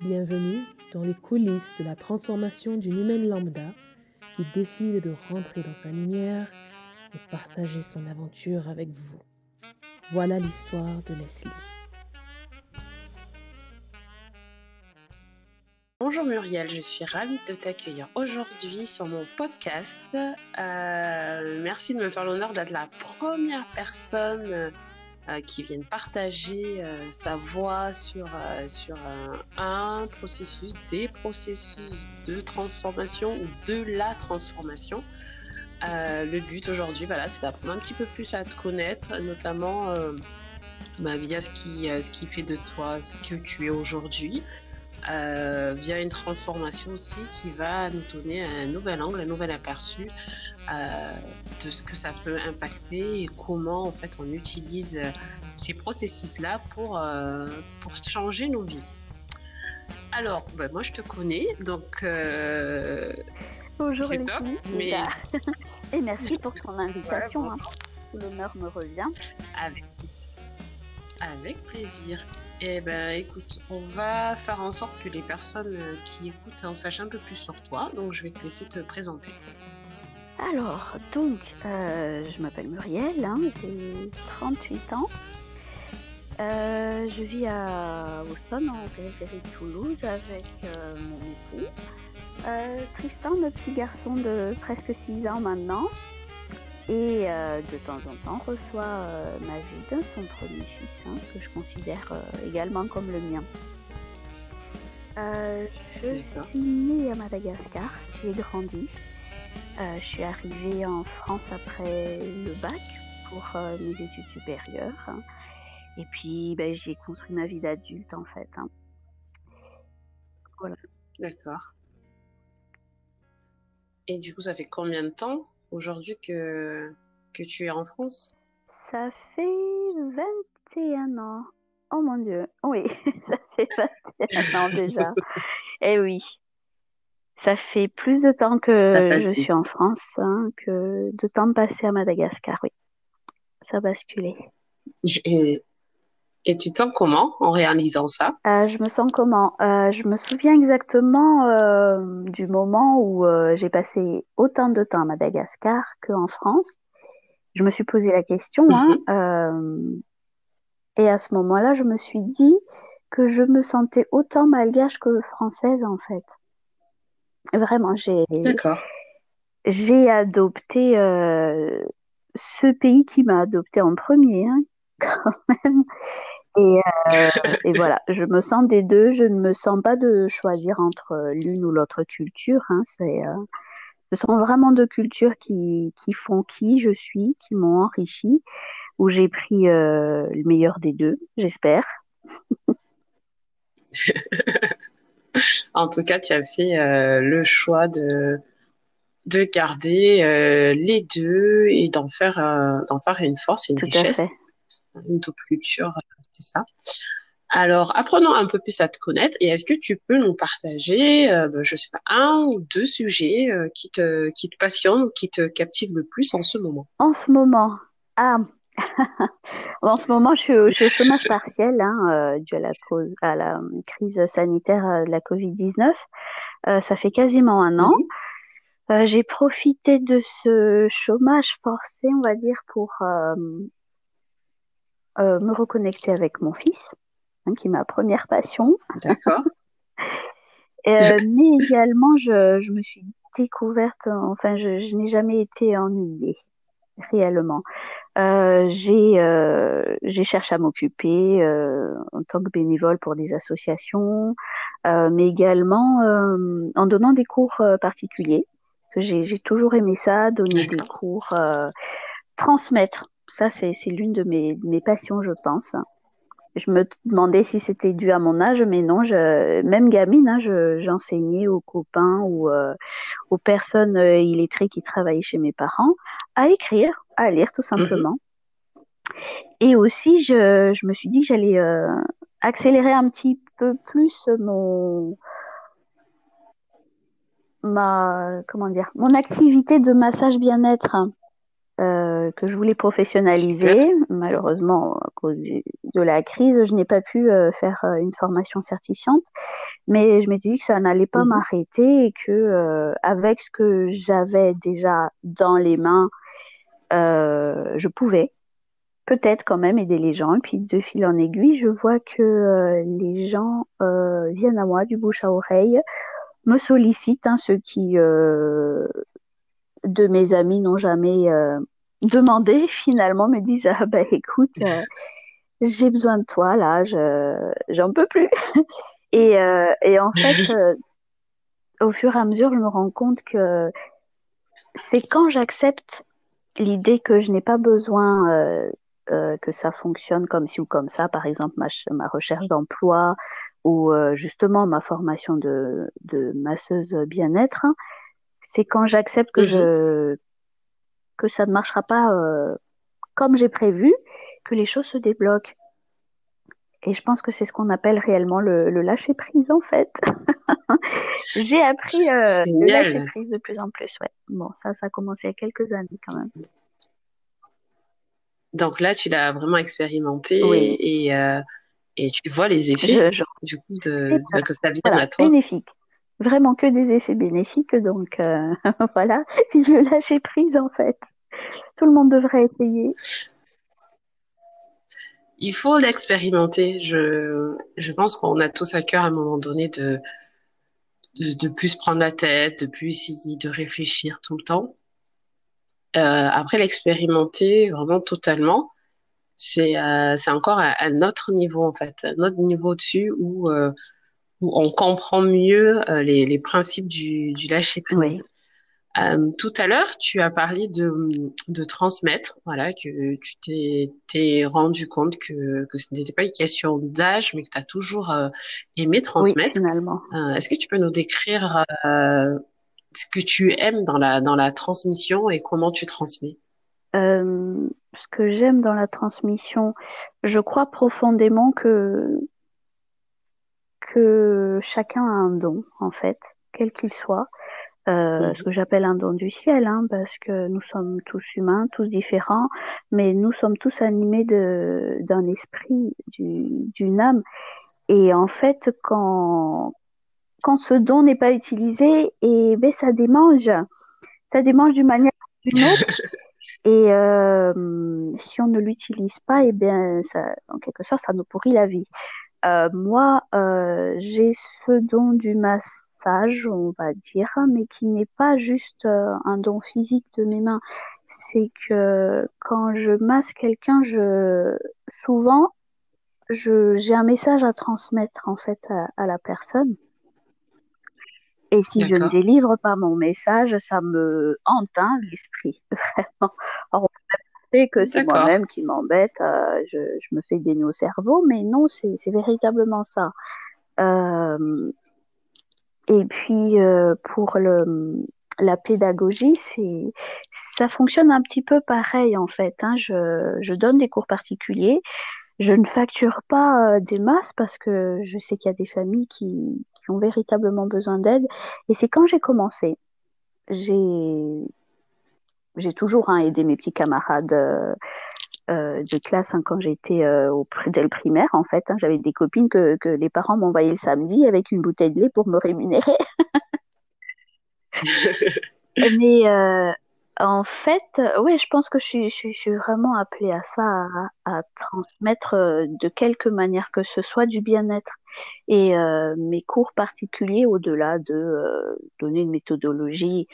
Bienvenue dans les coulisses de la transformation d'une humaine lambda qui décide de rentrer dans sa lumière et partager son aventure avec vous. Voilà l'histoire de Leslie. Bonjour Muriel, je suis ravie de t'accueillir aujourd'hui sur mon podcast. Euh, merci de me faire l'honneur d'être la première personne qui viennent partager euh, sa voix sur, euh, sur un processus, des processus de transformation ou de la transformation. le but aujourd'hui, voilà, c'est d'apprendre un petit peu plus à te connaître, notamment bah, via ce qui, ce qui fait de toi ce que tu es aujourd'hui. Via une transformation aussi qui va nous donner un nouvel angle, un nouvel aperçu euh, de ce que ça peut impacter et comment en fait on utilise euh, ces processus-là pour, euh, pour changer nos vies. Alors, ben, moi je te connais, donc Bonjour les mais... et merci pour ton invitation. Hein. L'honneur me revient. Avec, avec plaisir. Eh ben, écoute, on va faire en sorte que les personnes qui écoutent en sachent un peu plus sur toi. Donc, je vais te laisser te présenter. Alors, donc, euh, je m'appelle Muriel, hein, j'ai 38 ans. Euh, je vis à Auxonne, en périphérie de Toulouse, avec euh, mon époux. Tristan, notre petit garçon de presque 6 ans maintenant. Et de temps en temps reçoit Magid, son premier fils, hein, que je considère également comme le mien. je suis née à Madagascar, j'y ai grandi. Euh, je suis arrivée en France après le bac pour euh, mes études supérieures. Et puis, ben, j'ai construit ma vie d'adulte, en fait. Hein. Voilà. D'accord. Et du coup, ça fait combien de temps? Aujourd'hui que, que tu es en France Ça fait 21 ans. Oh mon Dieu. Oui, ça fait 21 ans déjà. Eh oui, ça fait plus de temps que je suis en France hein, que de temps passé à Madagascar, oui. Ça a basculé. Et, et tu te sens comment en réalisant ça? Euh, Je me sens comment? Euh, Je me souviens exactement euh, du moment où j'ai passé autant de temps à Madagascar qu'en France. Je me suis posé la question. Hein, mhm. et à ce moment-là, je me suis dit que je me sentais autant malgache que française en fait. Vraiment, j'ai. J'ai adopté ce pays qui m'a adopté en premier, hein, quand même. Et, euh, et, voilà, je me sens des deux. Je ne me sens pas de choisir entre l'une ou l'autre culture. Hein, c'est, euh, ce sont vraiment deux cultures qui, qui font qui je suis, qui m'ont enrichi, où j'ai pris le meilleur des deux, j'espère. en tout cas, tu as fait euh, le choix de de garder euh, les deux et d'en faire d'en faire une force, une richesse, une double culture, c'est ça. Alors, apprenons un peu plus à te connaître et est-ce que tu peux nous partager, euh, ben, je sais pas, un ou deux sujets qui te qui te passionnent ou qui te captivent le plus en ce moment? En ce moment, ah, en ce moment, je suis, au, chômage partiel hein, euh, dû à la, cause, à la crise sanitaire euh, de la Covid-19. Euh, ça fait quasiment un an. J'ai profité de ce chômage forcé, on va dire, pour me reconnecter avec mon fils, hein, qui est ma première passion. D'accord. mais également, je, je, me suis découverte, enfin, je, je n'ai jamais été ennuyée réellement. Euh, j'ai euh, j'ai cherché à m'occuper euh, en tant que bénévole pour des associations, euh, mais également euh, en donnant des cours particuliers. J'ai toujours aimé ça, donner des cours, transmettre. Ça, c'est l'une de mes, mes passions, je pense. Je me demandais si c'était dû à mon âge, mais non, je, même gamine, hein, j'enseignais aux copains ou euh, aux personnes euh, illettrées qui travaillaient chez mes parents à écrire, à lire tout simplement. Et aussi, je, je, me suis dit que j'allais euh, accélérer un petit peu plus mon ma comment dire mon activité de massage bien-être euh, que je voulais professionnaliser. Malheureusement, à cause de la crise, je n'ai pas pu euh, faire euh, une formation certifiante, mais je m'étais dit que ça n'allait pas mhm. m'arrêter et que avec ce que j'avais déjà dans les mains, je pouvais peut-être quand même aider les gens. Et puis de fil en aiguille, je vois que les gens viennent à moi du bouche à oreille, me sollicitent, hein, ceux qui de mes amis n'ont jamais euh, demandé, finalement me disent ah bah écoute, euh, j'ai besoin de toi là, je j'en peux plus. et, euh, et en fait, au fur et à mesure, je me rends compte que c'est quand j'accepte l'idée que je n'ai pas besoin que ça fonctionne comme ci ou comme ça, par exemple ma, ma recherche d'emploi ou justement ma formation de, de masseuse bien-être, hein, c'est quand j'accepte que je mhm. que ça ne marchera pas euh, comme j'ai prévu que les choses se débloquent. Et je pense que c'est ce qu'on appelle réellement le, lâcher prise en fait. j'ai appris euh, le lâcher prise de plus en plus. Ouais. Bon, ça, ça a commencé il y a quelques années quand même. Donc là, tu l'as vraiment expérimenté et, euh, et, tu vois les effets du coup de, que ça vient à toi. Bénéfique vraiment que des effets bénéfiques. Donc euh, voilà, je le lâcher prise en fait. Tout le monde devrait essayer. Il faut l'expérimenter. Je, je pense qu'on a tous à cœur à un moment donné de, de, de plus prendre la tête, de plus essayer de réfléchir tout le temps. Euh, après l'expérimenter vraiment totalement, c'est euh, encore à, à, notre niveau en fait, à notre niveau dessus où où on comprend mieux euh, les, les, principes du, du lâcher prise. Euh, tout à l'heure, tu as parlé de, de transmettre, voilà, que tu t'es, t'es rendu compte que, que ce n'était pas une question d'âge, mais que tu as toujours euh, aimé transmettre. Oui, finalement. Euh, est-ce que tu peux nous décrire euh, ce que tu aimes dans la, dans la transmission et comment tu transmets? Ce que j'aime dans la transmission, je crois profondément que que chacun a un don, en fait, quel qu'il soit. Euh, ce que j'appelle un don du ciel, hein, parce que nous sommes tous humains, tous différents, mais nous sommes tous animés d'un esprit, d'une âme. Et en fait, quand quand ce don n'est pas utilisé, et ben ça démange, ça démange d'une manière ou d'une autre. Et euh, si on ne l'utilise pas, et bien, ça, en quelque sorte, ça nous pourrit la vie. Euh, moi, euh, j'ai ce don du massage, on va dire, mais qui n'est pas juste euh, un don physique de mes mains. C'est que quand je masse quelqu'un, je souvent je j'ai un message à transmettre en fait à, la personne. Et si je ne délivre pas mon message, ça me hante hein, l'esprit, vraiment que c'est moi-même qui m'embête, euh, je, je, me fais des nœuds au cerveau, mais non, c'est véritablement ça. Euh, et puis euh, pour le, la pédagogie, c'est ça fonctionne un petit peu pareil en fait. Hein. Je, je donne des cours particuliers. Je ne facture pas des masses parce que je sais qu'il y a des familles qui, qui ont véritablement besoin d'aide. Et c'est quand j'ai commencé, j'ai j'ai toujours hein, aidé mes petits camarades euh, euh, de classe hein, quand j'étais euh, au primaire. En fait, hein, j'avais des copines que, que les parents m'envoyaient le samedi avec une bouteille de lait pour me rémunérer. Mais euh, en fait, oui, je pense que je suis, je, suis vraiment appelée à ça, à, à, transmettre de quelque manière que ce soit du bien-être. Et mes cours particuliers, au-delà de donner une méthodologie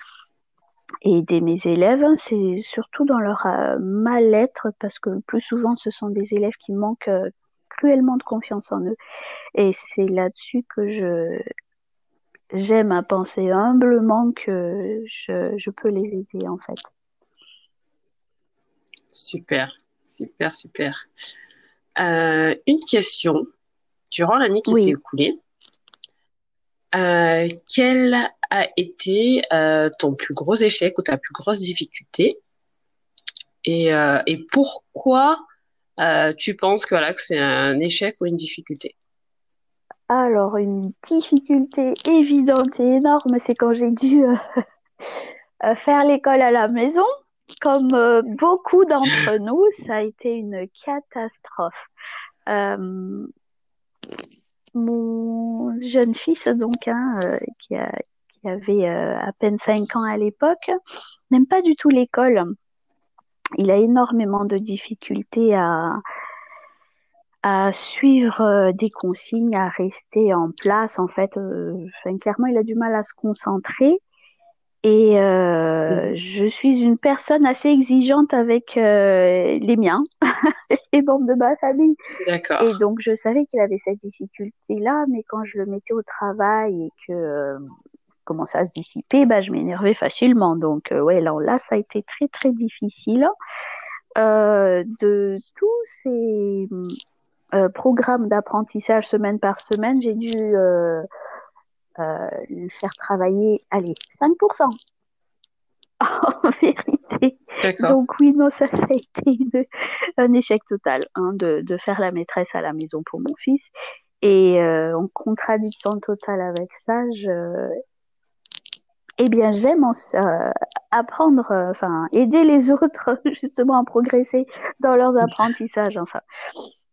et aider mes élèves, c'est surtout dans leur euh, mal-être parce que le plus souvent ce sont des élèves qui manquent euh, cruellement de confiance en eux. Et c'est là-dessus que je j'aime à penser humblement que je, je, peux les aider en fait. Super, super, super. Euh, une question. Durant l'année qui s'est écoulée, euh, quel a été euh, ton plus gros échec ou ta plus grosse difficulté. Et, euh, et pourquoi euh, tu penses que, voilà, que c'est un échec ou une difficulté? Alors, une difficulté évidente et énorme, c'est quand j'ai dû faire l'école à la maison. Comme beaucoup d'entre nous, ça a été une catastrophe. Mon jeune fils, donc, hein, euh, qui, a, qui, avait euh, à peine 5 ans à l'époque, n'aime pas du tout l'école. Il a énormément de difficultés à, à suivre euh, des consignes, à rester en place. En fait, enfin, clairement, il a du mal à se concentrer. Et euh, je suis une personne assez exigeante avec euh, les miens, les membres de ma famille. D'accord. Et donc je savais qu'il avait cette difficulté-là, mais quand je le mettais au travail et que euh, commençait à se dissiper, bah, je m'énervais facilement. Donc euh, ouais, là, là, ça a été très très difficile. Euh, de tous ces euh, programmes d'apprentissage semaine par semaine, j'ai dû euh, lui faire travailler, allez, 5% en vérité. Donc oui, non, ça, ça a été un échec total hein, de, de, faire la maîtresse à la maison pour mon fils. Et euh, en contradiction totale avec ça, je, eh bien, j'aime euh, apprendre, euh, enfin, aider les autres justement à progresser dans leurs apprentissages. Enfin,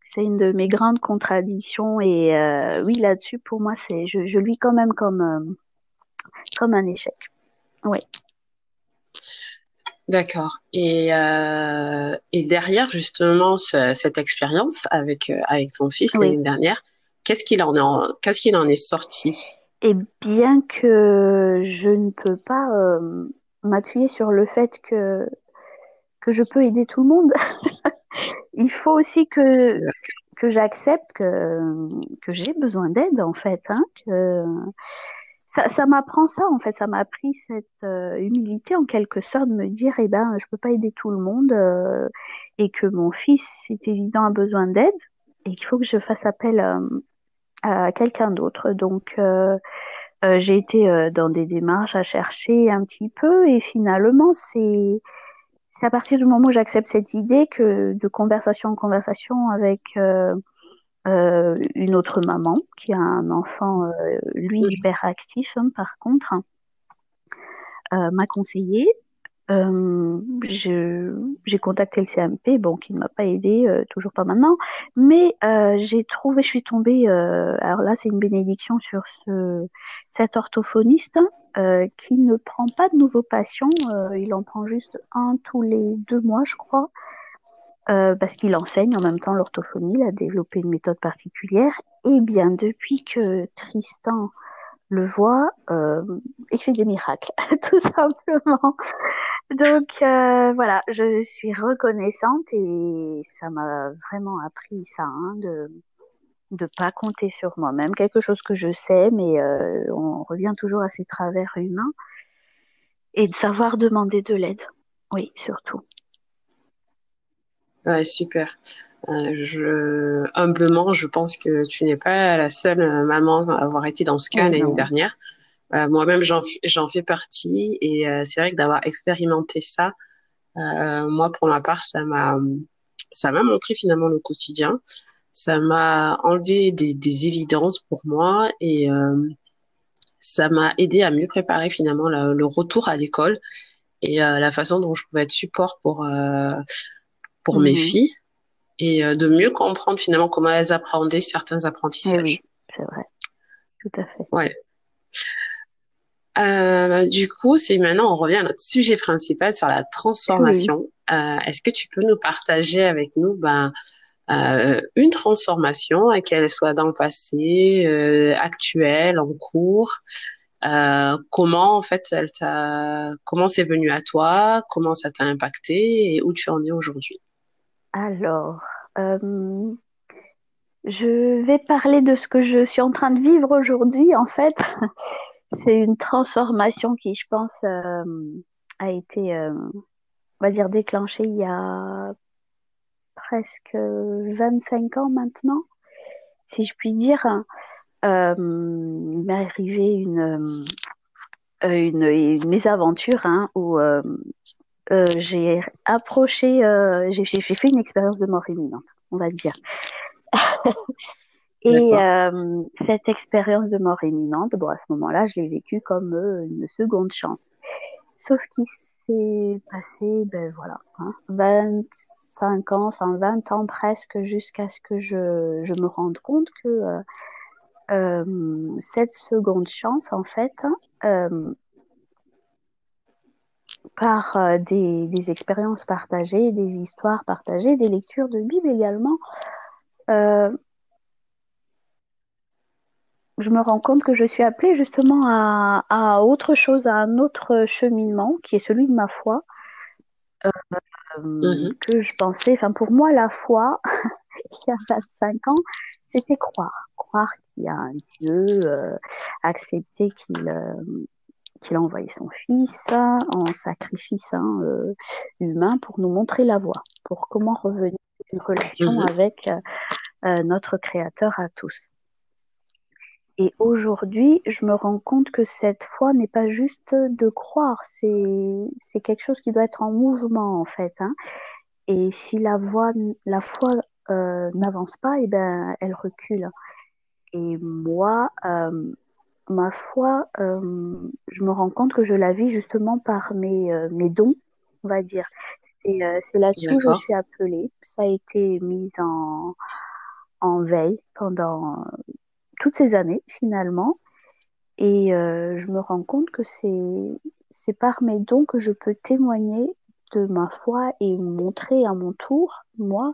c'est une de mes grandes contradictions et euh, oui là-dessus pour moi c'est je, je lis quand même comme comme un échec oui d'accord et et derrière justement ce, cette expérience avec avec ton fils oui. l'année dernière qu'est-ce qu'il en est qu'est-ce qu'il en est sorti? Et bien que je ne peux pas euh, m'appuyer sur le fait que que je peux aider tout le monde il faut aussi que que j'accepte que que j'ai besoin d'aide en fait hein, que ça, ça m'apprend ça en fait. Ça m'a appris cette euh, humilité en quelque sorte de me dire eh ben je peux pas aider tout le monde euh, et que mon fils c'est évident a besoin d'aide et qu'il faut que je fasse appel euh, à quelqu'un d'autre donc euh, j'ai été dans des démarches à chercher un petit peu et finalement c'est c'est à partir du moment où j'accepte cette idée que de conversation en conversation avec euh, euh, une autre maman qui a un enfant, euh, lui, hyper actif, hein, par contre, euh, m'a conseillé. Euh, j'ai contacté le CMP, bon, qui ne m'a pas aidé, toujours pas maintenant, mais j'ai trouvé, je suis tombée, alors là, c'est une bénédiction sur ce, cet orthophoniste euh, qui ne prend pas de nouveaux patients. Euh, il en prend juste un tous les deux mois, je crois, euh, parce qu'il enseigne en même temps l'orthophonie. Il a développé une méthode particulière. Et bien, depuis que Tristan le voit, euh, il fait des miracles, tout simplement. Donc voilà, je suis reconnaissante et ça m'a vraiment appris ça, hein, de de pas compter sur moi-même, quelque chose que je sais, mais euh, on revient toujours à ces travers humains et de savoir demander de l'aide. Oui, surtout. Ouais, super. Euh, je, humblement, je pense que tu n'es pas la seule maman à avoir été dans ce cas oh, l'année dernière. Euh, Moi-même, j'en fais partie et euh, c'est vrai que d'avoir expérimenté ça, euh, moi, pour ma part, ça m'a ça m'a montré finalement le quotidien ça m'a enlevé des, des, évidences pour moi et euh, ça m'a aidé à mieux préparer finalement la, le retour à l'école et euh, la façon dont je pouvais être support pour euh, pour mmh. mes filles et euh, de mieux comprendre finalement comment elles apprendaient certains apprentissages. Oui, c'est vrai, tout à fait. Ouais. Euh, du coup, c'est maintenant on revient à notre sujet principal sur la transformation. Oui. Est-ce que tu peux nous partager avec nous ben euh, une transformation, qu'elle soit dans le passé, euh, actuelle, en cours. Euh, comment en fait elle t'a, comment c'est venu à toi, comment ça t'a impacté et où tu en es aujourd'hui? Alors, euh, je vais parler de ce que je suis en train de vivre aujourd'hui. En fait, c'est une transformation qui, je pense, euh, a été, euh, on va dire, déclenchée il y a presque 25 ans maintenant, si je puis dire. Il m'est arrivé une, une, une mésaventure hein, où euh, euh, j'ai approché, euh, j'ai fait une expérience de mort imminente, on va dire. Et euh, cette expérience de mort imminente, bon, à ce moment-là, je l'ai vécue comme une seconde chance. Sauf qu'il s'est passé, ben voilà, hein, 25 ans, enfin 20 ans presque, jusqu'à ce que je, je, me rende compte que euh, euh, cette seconde chance, en fait, euh, par euh, des, des, expériences partagées, des histoires partagées, des lectures de Bible également, euh, je me rends compte que je suis appelée justement à, à, autre chose, à un autre cheminement qui est celui de ma foi. Euh, mm-hmm. Que je pensais, enfin pour moi, la foi, il y a 25 ans, c'était croire. Croire qu'il y a un Dieu, accepter qu'il qu'il a envoyé son fils en sacrifice hein, euh, humain pour nous montrer la voie, pour comment revenir à une relation mm-hmm. avec euh, euh, notre Créateur à tous. Et aujourd'hui, je me rends compte que cette foi n'est pas juste de croire, c'est quelque chose qui doit être en mouvement en fait. Hein. Et si la voix, la foi euh, n'avance pas, et eh ben elle recule. Et moi, ma foi, euh, je me rends compte que je la vis justement par mes euh, mes dons, on va dire. Et euh, c'est là-dessus que je suis appelée. Ça a été mis en en veille pendant toutes ces années finalement. Et euh, je me rends compte que c'est c'est par mes dons que je peux témoigner de ma foi et montrer à mon tour, moi,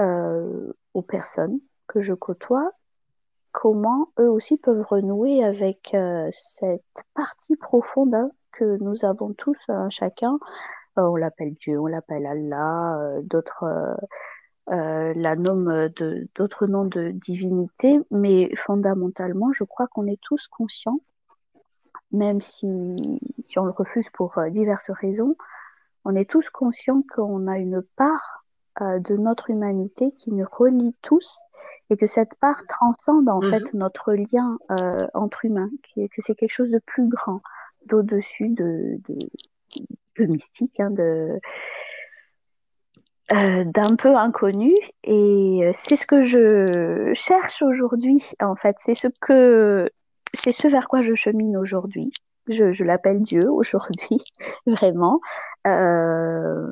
euh, aux personnes que je côtoie, comment eux aussi peuvent renouer avec euh, cette partie profonde hein, que nous avons tous, hein, chacun. Euh, on l'appelle Dieu, on l'appelle Allah, euh, d'autres la nomment de d'autres noms de divinité, mais fondamentalement, je crois qu'on est tous conscients, même si, si on le refuse pour diverses raisons, on est tous conscients qu'on a une part de notre humanité qui nous relie tous et que cette part transcende en mmh. fait notre lien euh, entre humains, qui, que c'est quelque chose de plus grand, d'au-dessus de, de, de, mystique, hein, de euh, d'un peu inconnu. Et euh, c'est ce que je cherche aujourd'hui en fait. C'est ce que c'est ce vers quoi je chemine aujourd'hui. Je, je l'appelle Dieu aujourd'hui vraiment. Euh,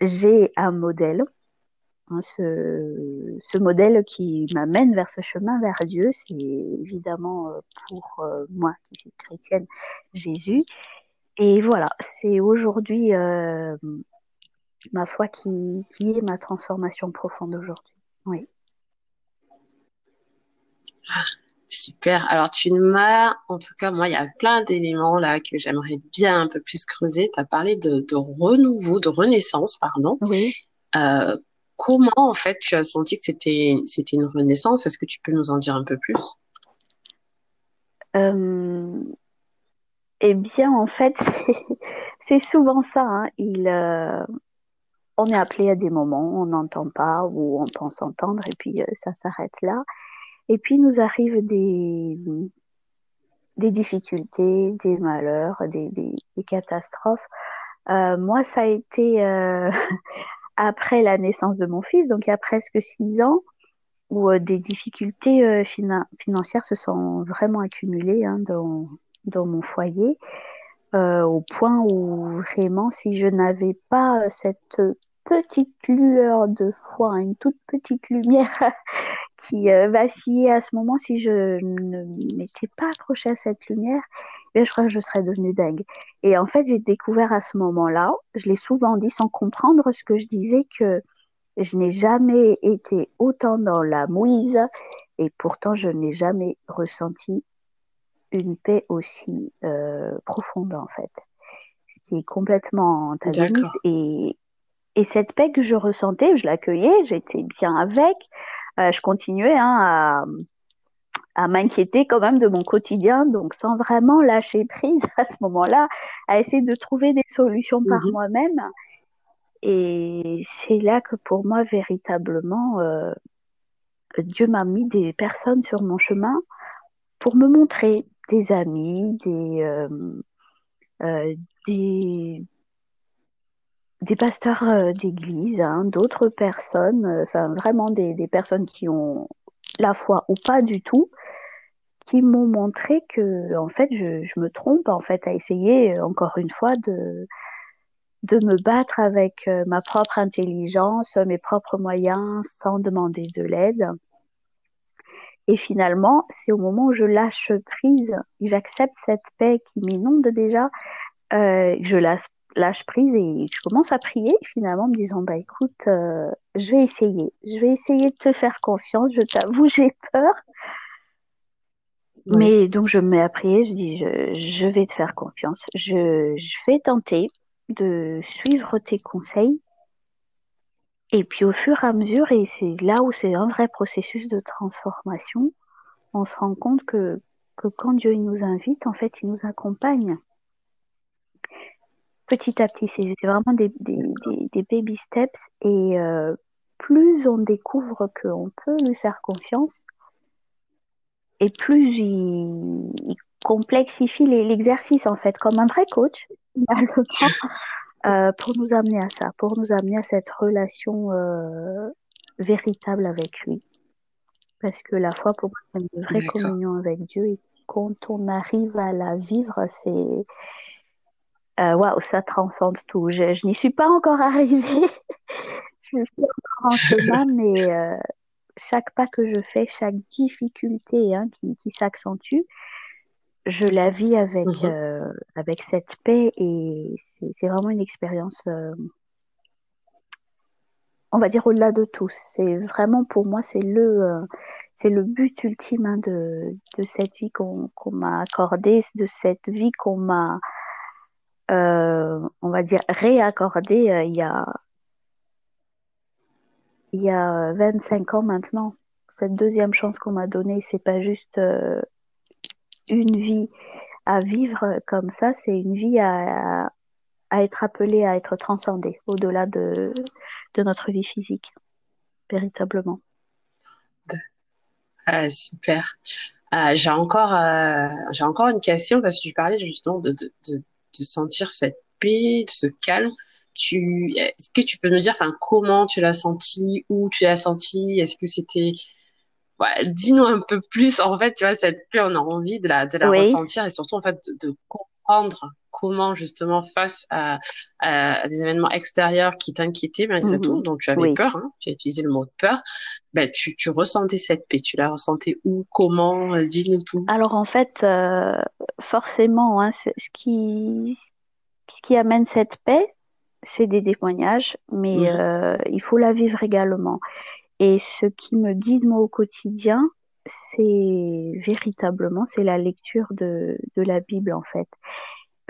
j'ai un modèle hein, ce, ce modèle qui m'amène vers ce chemin vers Dieu c'est évidemment euh, pour euh, moi qui suis chrétienne Jésus et voilà c'est aujourd'hui euh, ma foi qui, qui est ma transformation profonde aujourd'hui. Oui. Ah, super. Alors, tu m'as, en tout cas, moi, il y a plein d'éléments là que j'aimerais bien un peu plus creuser. Tu as parlé de, de, renouveau, de renaissance, pardon. Oui. Euh, comment, en fait, tu as senti que c'était, c'était une renaissance? Est-ce que tu peux nous en dire un peu plus? Euh... Eh bien, en fait, c'est souvent ça. Hein. Il, euh, on est appelé à des moments, on n'entend pas ou on pense entendre et puis ça s'arrête là. Et puis nous arrivent des, des difficultés, des malheurs, des, des, des catastrophes. Euh, moi, ça a été euh, après la naissance de mon fils, donc il y a presque six ans, où euh, des difficultés euh, financières se sont vraiment accumulées hein, dans, dans mon foyer. Euh, au point où vraiment, si je n'avais pas cette petite lueur de foi, une toute petite lumière qui euh, vacillait à ce moment, si je ne m'étais pas accrochée à cette lumière, eh je crois que je serais devenue dingue. Et en fait, j'ai découvert à ce moment-là, je l'ai souvent dit sans comprendre ce que je disais, que je n'ai jamais été autant dans la mouise et pourtant je n'ai jamais ressenti une paix aussi euh, profonde en fait. C'était complètement antagoniste et, et cette paix que je ressentais, je l'accueillais, j'étais bien avec. Euh, je continuais hein, à, à m'inquiéter quand même de mon quotidien, donc sans vraiment lâcher prise à ce moment-là, à essayer de trouver des solutions par mmh. moi-même. Et c'est là que pour moi, véritablement, euh, Dieu m'a mis des personnes sur mon chemin pour me montrer des amis, des, euh, euh, des, des pasteurs euh, d'église, hein, d'autres personnes, euh, enfin vraiment des, personnes qui ont la foi ou pas du tout, qui m'ont montré que en fait je, me trompe en fait à essayer encore une fois de de me battre avec euh, ma propre intelligence, mes propres moyens sans demander de l'aide. Et finalement, c'est au moment où je lâche prise, j'accepte cette paix qui m'inonde déjà, euh, je lâche, lâche, prise et je commence à prier finalement en me disant bah écoute, euh, je vais essayer, je vais essayer de te faire confiance. Je t'avoue, j'ai peur, mais donc je me mets à prier, je dis je, je vais te faire confiance, je, je vais tenter de suivre tes conseils. Et puis au fur et à mesure, et c'est là où c'est un vrai processus de transformation, on se rend compte que, que quand Dieu nous invite, en fait, il nous accompagne. Petit à petit, c'est vraiment des, des, des, des, baby steps et euh, plus on découvre qu'on peut lui faire confiance, et plus il, il complexifie l'exercice en fait, comme un vrai coach, euh, pour nous amener à ça, pour nous amener à cette relation euh, véritable avec lui. Parce que la foi, pour moi, c'est une vraie communion avec Dieu. Et quand on arrive à la vivre, c'est. Euh, waouh, ça transcende tout. Je, je n'y suis pas encore arrivée. je suis encore en chemin, mais euh, chaque pas que je fais, chaque difficulté hein, qui, qui s'accentue, je la vis avec, mmh euh, avec cette paix et c'est vraiment une expérience, euh, on va dire au-delà de tout. C'est vraiment pour moi, c'est le, euh, c'est le but ultime hein, de, de cette vie qu'on qu'on m'a accordée, de cette vie qu'on m'a, on va dire, réaccordée euh, il y a il y a 25 ans maintenant. Cette deuxième chance qu'on m'a donnée, c'est pas juste euh, une vie à vivre comme ça, c'est une vie à, à, être appelée à être transcendée au-delà de, de notre vie physique, véritablement. Ah, super. Euh, j'ai encore, euh, j'ai encore une question parce que tu parlais justement de, de sentir cette paix, ce calme. Tu, est-ce que tu peux nous dire, enfin, comment tu l'as senti, où tu l'as senti, est-ce que c'était ouais, dis-nous un peu plus. En fait, tu vois, cette paix, on a envie de la, de la oui. ressentir et surtout, en fait, de, de, comment, justement, face à, à, des événements extérieurs qui t'inquiétaient malgré mmh. tout, dont tu avais oui. peur, hein, tu as utilisé le mot peur, ben, tu, tu ressentais cette paix. Tu la ressentais où, comment, euh, dis-nous tout. Alors, en fait, euh, forcément, hein, ce qui, ce qui amène cette paix, c'est des témoignages, mais mmh. euh, il faut la vivre également. Et ce qui me guide moi au quotidien, c'est véritablement c'est la lecture de, de la Bible en fait.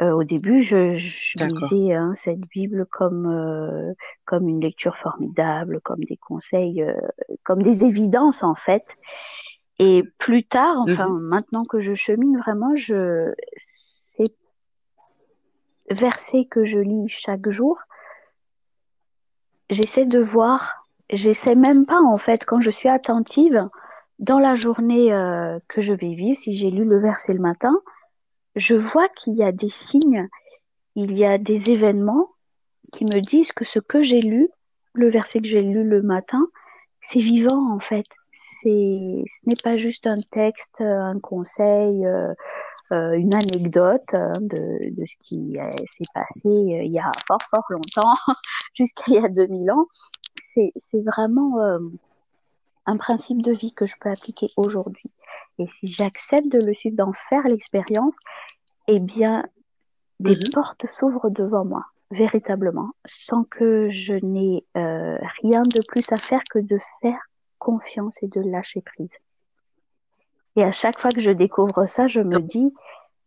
Euh, au début, je, je lisais hein, cette Bible comme euh, comme une lecture formidable, comme des conseils, euh, comme des évidences en fait. Et plus tard, enfin mmh. maintenant que je chemine vraiment, je ces versets que je lis chaque jour, j'essaie de voir j'essaie même pas en fait quand je suis attentive dans la journée euh, que je vais vivre si j'ai lu le verset le matin je vois qu'il y a des signes il y a des événements qui me disent que ce que j'ai lu le verset que j'ai lu le matin c'est vivant en fait. C'est ce n'est pas juste un texte un conseil euh, euh, une anecdote euh, de, de, ce qui s'est passé euh, il y a fort fort longtemps jusqu'à il y a 2000 ans. C'est vraiment euh, un principe de vie que je peux appliquer aujourd'hui. Et si j'accepte de le suivre, d'en faire l'expérience, eh bien, des mmh. portes s'ouvrent devant moi, véritablement, sans que je n'ai euh, rien de plus à faire que de faire confiance et de lâcher prise. Et à chaque fois que je découvre ça, je me dis,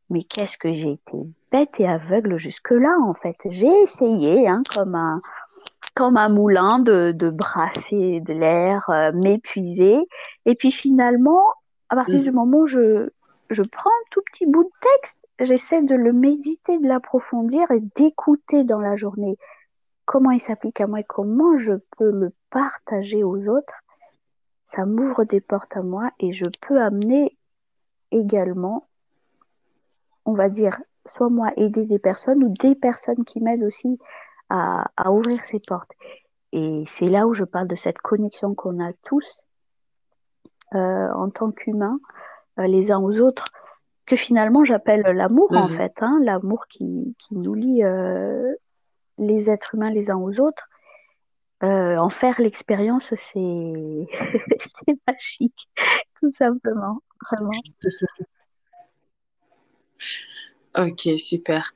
mais qu'est-ce que j'ai été bête et aveugle jusque-là, en fait. J'ai essayé, hein, comme un, comme un moulin de, de brasser de l'air, euh, m'épuiser. Et puis finalement, à partir mmh. du moment où je, je prends un tout petit bout de texte, j'essaie de le méditer, de l'approfondir et d'écouter dans la journée comment il s'applique à moi et comment je peux le partager aux autres. Ça m'ouvre des portes à moi et je peux amener également, on va dire, soit moi aider des personnes ou des personnes qui m'aident aussi à, à ouvrir ses portes. Et c'est là où je parle de cette connexion qu'on a tous euh, en tant qu'humains, les uns aux autres que finalement j'appelle l'amour en mhm. fait, hein, l'amour qui, qui, nous lie les êtres humains les uns aux autres. en faire l'expérience, c'est magique, tout simplement, vraiment. Ok, super.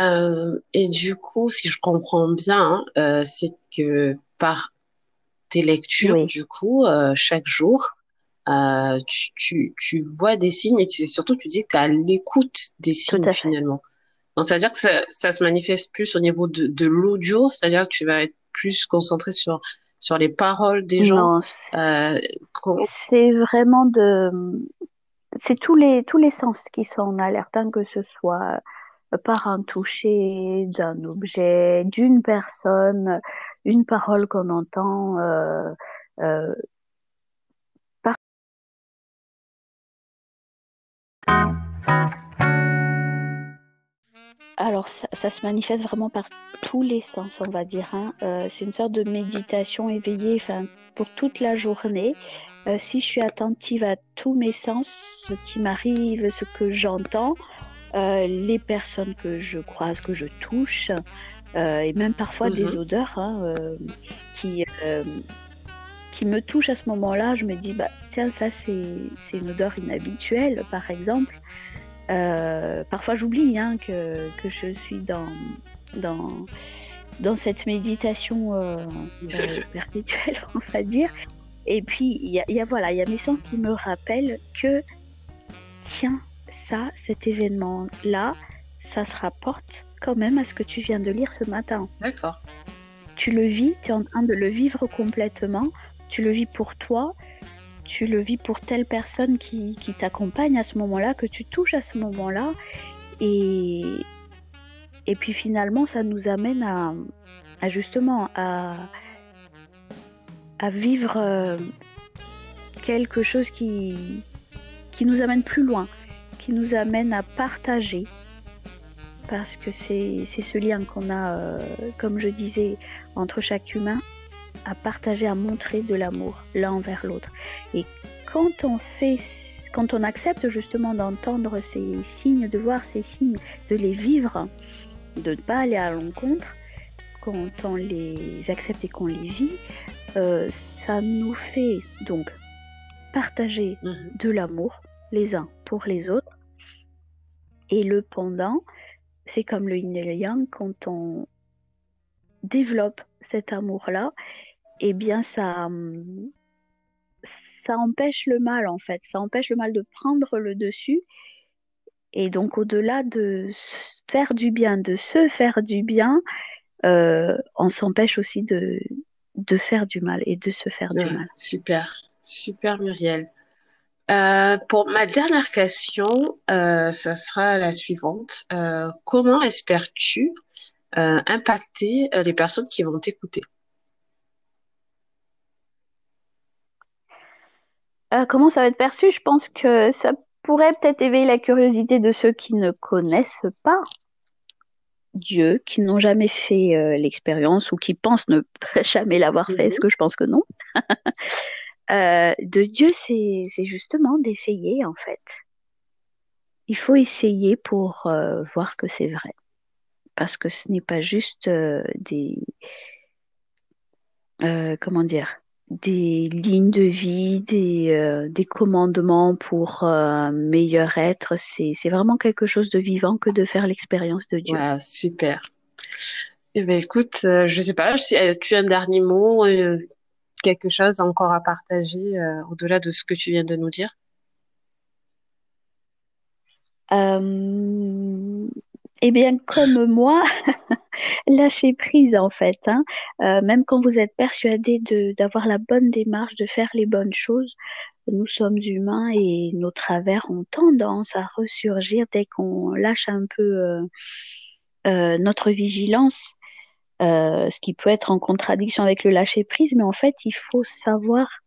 Euh, et du coup, si je comprends bien, euh, c'est que par tes lectures, du coup, euh, chaque jour, tu, tu, tu, vois des signes et surtout tu dis que tu l'écoute des signes finalement. Donc, ça veut dire que ça, ça, se manifeste plus au niveau de, de l'audio, c'est-à-dire que tu vas être plus concentré sur, sur les paroles des gens. C'est vraiment de, c'est tous les tous les sens qui sont en alerte, hein, que ce soit par un toucher d'un objet, d'une personne, une parole qu'on entend. Euh, euh, Alors, ça, se manifeste vraiment par tous les sens, on va dire. Hein. c'est une sorte de méditation éveillée enfin, pour toute la journée. Euh, si je suis attentive à tous mes sens, ce qui m'arrive, ce que j'entends, euh, les personnes que je croise, que je touche, euh, et même parfois des mhm. odeurs hein, qui, qui me touchent à ce moment-là, je me dis, bah, tiens, ça c'est une odeur inhabituelle, par exemple. parfois j'oublie hein, que, que, je suis dans, dans, dans cette méditation perpétuelle, on va dire. Et puis, il y a, voilà, il y a mes sens qui me rappellent que, tiens, ça, cet événement-là, ça se rapporte quand même à ce que tu viens de lire ce matin. D'accord. Tu le vis, tu es en train de le vivre complètement, tu le vis pour toi, tu le vis pour telle personne qui, qui t'accompagne à ce moment-là, que tu touches à ce moment-là. Et, et puis finalement, ça nous amène à, à justement à, à vivre euh, quelque chose qui, qui nous amène plus loin, qui nous amène à partager. Parce que c'est ce lien qu'on a, euh, comme je disais, entre chaque humain, à partager, à montrer de l'amour l'un envers l'autre. Et quand on fait, quand on accepte justement d'entendre ces signes, de voir ces signes, de les vivre, de ne pas aller à l'encontre, quand on les accepte et qu'on les vit, euh, ça nous fait donc partager mhm. de l'amour les uns pour les autres. Et le pendant, c'est comme le yin et le yang, quand on développe cet amour-là, eh bien ça, ça empêche le mal en fait, ça empêche le mal de prendre le dessus. Et donc au-delà de faire du bien, de se faire du bien, euh, on s'empêche aussi de, de faire du mal et de se faire du mal. Super, super Muriel. Euh, pour ma dernière question, euh, ça sera la suivante. Euh, comment espères-tu impacter les personnes qui vont t'écouter? Comment ça va être perçu? Je pense que ça pourrait peut-être éveiller la curiosité de ceux qui ne connaissent pas Dieu, qui n'ont jamais fait l'expérience ou qui pensent ne jamais l'avoir fait, est-ce mhm. que je pense que non? euh, De Dieu, c'est justement d'essayer en fait. Il faut essayer pour euh, voir que c'est vrai. Parce que ce n'est pas juste des... comment dire des lignes de vie, des, euh, des commandements pour meilleur être. C'est, vraiment quelque chose de vivant que de faire l'expérience de Dieu. super. Eh ben, écoute, euh, je sais pas euh, tu as un dernier mot, quelque chose encore à partager au-delà de ce que tu viens de nous dire? Eh bien, comme moi, lâcher prise en fait. Hein. Euh, même quand vous êtes persuadé d'avoir la bonne démarche, de faire les bonnes choses, nous sommes humains et nos travers ont tendance à ressurgir dès qu'on lâche un peu euh, euh, notre vigilance, ce qui peut être en contradiction avec le lâcher prise. Mais en fait, il faut savoir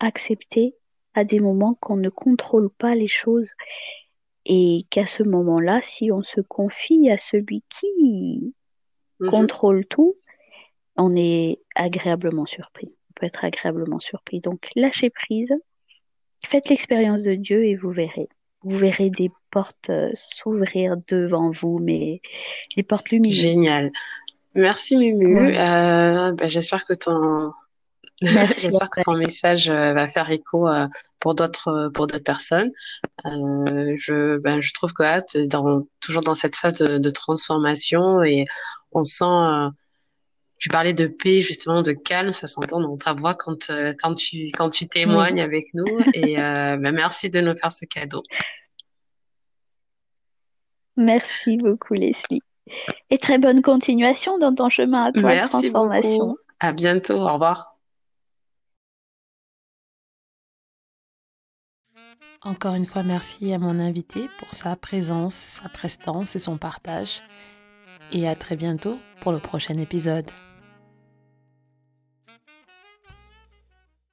accepter à des moments qu'on ne contrôle pas les choses et qu'à ce moment-là, si on se confie à celui qui mhm. contrôle tout, on est agréablement surpris. On peut être agréablement surpris. Donc, lâcher prise faites l'expérience de Dieu et vous verrez. Vous verrez des portes euh, s'ouvrir devant vous, mais des portes lumineuses. Génial. Merci Mumu. Euh, ben, j'espère que ton J'espère que ton message euh, va faire écho euh, pour d'autres pour d'autres personnes. Euh, je ben, je trouve que là, dans toujours dans cette phase de, de transformation et on sent euh, tu parlais de paix justement de calme ça s'entend dans ta voix quand quand tu quand tu témoignes avec nous et ben, merci de nous faire ce cadeau. Merci beaucoup Leslie. Et très bonne continuation dans ton chemin à toi Merci transformation. Beaucoup. À bientôt, au revoir. Encore une fois, merci à mon invité pour sa présence, sa prestance et son partage. Et à très bientôt pour le prochain épisode.